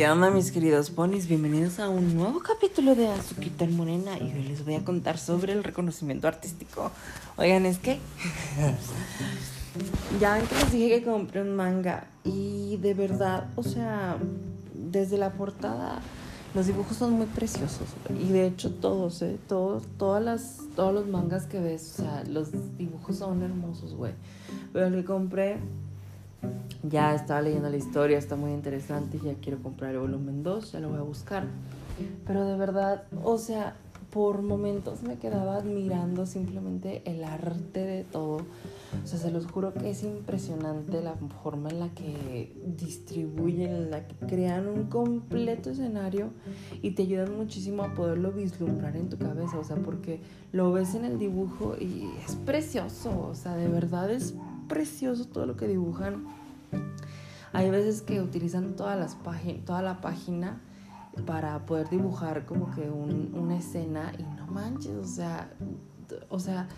¿Qué onda mis queridos ponis? Bienvenidos a un nuevo capítulo de Azuquita Morena y hoy les voy a contar sobre el reconocimiento artístico. Oigan, es que ya que les dije que compré un manga y de verdad, o sea, desde la portada los dibujos son muy preciosos y de hecho todos, ¿eh? Todos, todas las, todos los mangas que ves, o sea, los dibujos son hermosos, güey. Pero el que compré ya estaba leyendo la historia, está muy interesante, ya quiero comprar el volumen 2, ya lo voy a buscar. Pero de verdad, o sea, por momentos me quedaba admirando simplemente el arte de todo. O sea, se los juro que es impresionante la forma en la que distribuyen, en la que crean un completo escenario y te ayudan muchísimo a poderlo vislumbrar en tu cabeza. O sea, porque lo ves en el dibujo y es precioso. O sea, de verdad es precioso todo lo que dibujan. Hay veces que utilizan todas las toda la página para poder dibujar como que una escena y no manches, o sea, o sea,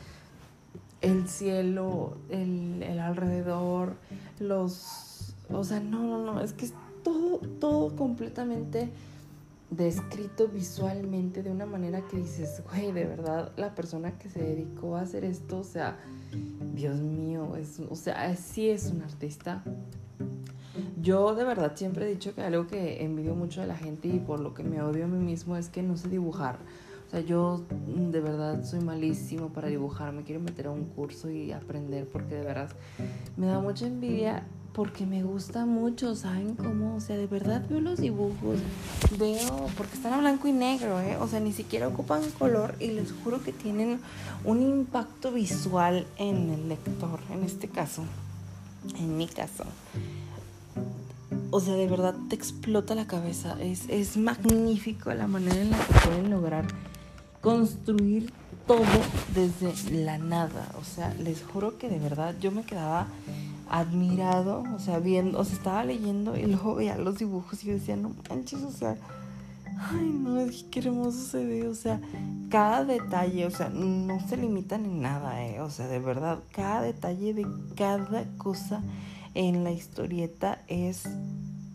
el cielo, el, el alrededor, los, o sea, no, no, no, es que es todo, todo completamente descrito visualmente de una manera que dices, güey, de verdad, la persona que se dedicó a hacer esto, o sea, Dios mío, es, o sea, sí es un artista. Yo de verdad siempre he dicho que algo que envidio mucho de la gente y por lo que me odio a mí mismo es que no sé dibujar. O sea, yo de verdad soy malísimo para dibujar, me quiero meter a un curso y aprender porque de verdad me da mucha envidia porque me gusta mucho, ¿saben cómo? O sea, de verdad veo los dibujos, veo, porque están a blanco y negro, ¿eh? O sea, ni siquiera ocupan color y les juro que tienen un impacto visual en el lector, en este caso, en mi caso. O sea, de verdad te explota la cabeza, es, es magnífico la manera en la que pueden lograr construir todo desde la nada. O sea, les juro que de verdad yo me quedaba admirado, o sea, viendo, o sea, estaba leyendo y luego veía los dibujos y yo decía, no manches, o sea, ay, no, es que qué hermoso se ve, o sea, cada detalle, o sea, no se limitan en nada, eh, o sea, de verdad, cada detalle de cada cosa en la historieta es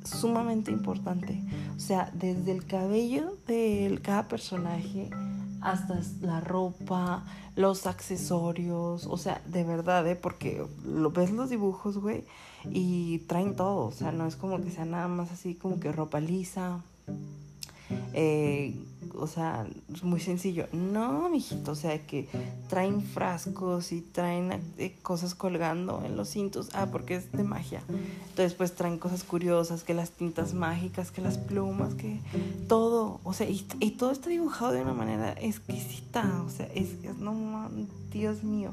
sumamente importante, o sea, desde el cabello de cada personaje, hasta la ropa, los accesorios, o sea, de verdad, ¿eh? Porque lo ves los dibujos, güey, y traen todo, o sea, no es como que sea nada más así como que ropa lisa, eh, o sea, es muy sencillo. No, mijito, o sea, que traen frascos y traen eh, cosas colgando en los cintos. Ah, porque es de magia. Entonces, pues traen cosas curiosas, que las tintas mágicas, que las plumas, que todo. O sea, y, todo está dibujado de una manera exquisita. O sea, es, no, Dios mío.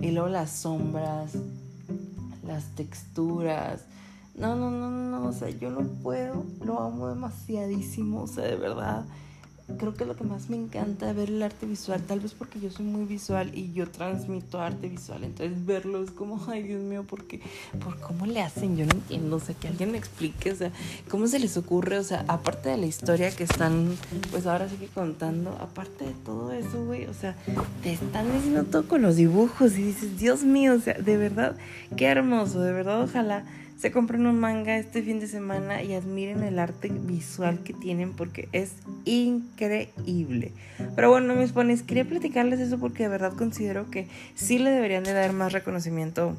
Y luego las sombras, las texturas no, no, no, no, o sea, yo no puedo, lo amo demasiadísimo, o sea, de verdad. Creo que lo que más me encanta ver el arte visual, tal vez porque yo soy muy visual y yo transmito arte visual, entonces verlo es como, ay Dios mío, ¿por qué? ¿Por cómo le hacen? Yo no entiendo, o sea, que alguien me explique, o sea, ¿cómo se les ocurre? O sea, aparte de la historia que están, pues ahora sí que contando, aparte de todo eso, güey, o sea, te están diciendo todo con los dibujos y dices, Dios mío, o sea, de verdad, qué hermoso, de verdad, ojalá se compren un manga este fin de semana y admiren el arte visual que tienen porque es increíble. Pero bueno, mis pones, quería platicarles eso porque de verdad considero que sí le deberían de dar más reconocimiento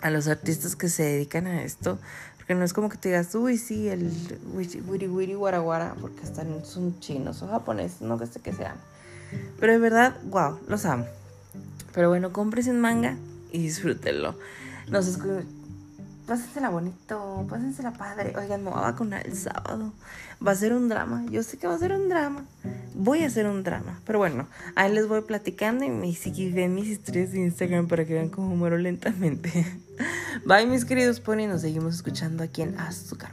a los artistas que se dedican a esto. Porque no es como que te digas, uy, sí, el wiri wiri guaraguara, porque están, son chinos o japoneses, no que sé que sean. Pero de verdad, wow, los amo. Pero bueno, cómprense un manga y disfrútenlo. Nos escuchamos pásensela bonito, pásensela padre. Oigan, me voy a vacunar el sábado. Va a ser un drama. Yo sé que va a ser un drama. Voy a hacer un drama. Pero bueno, ahí les voy platicando y me ven mis historias de Instagram para que vean cómo muero lentamente. Bye, mis queridos pony. Nos seguimos escuchando aquí en Azúcar.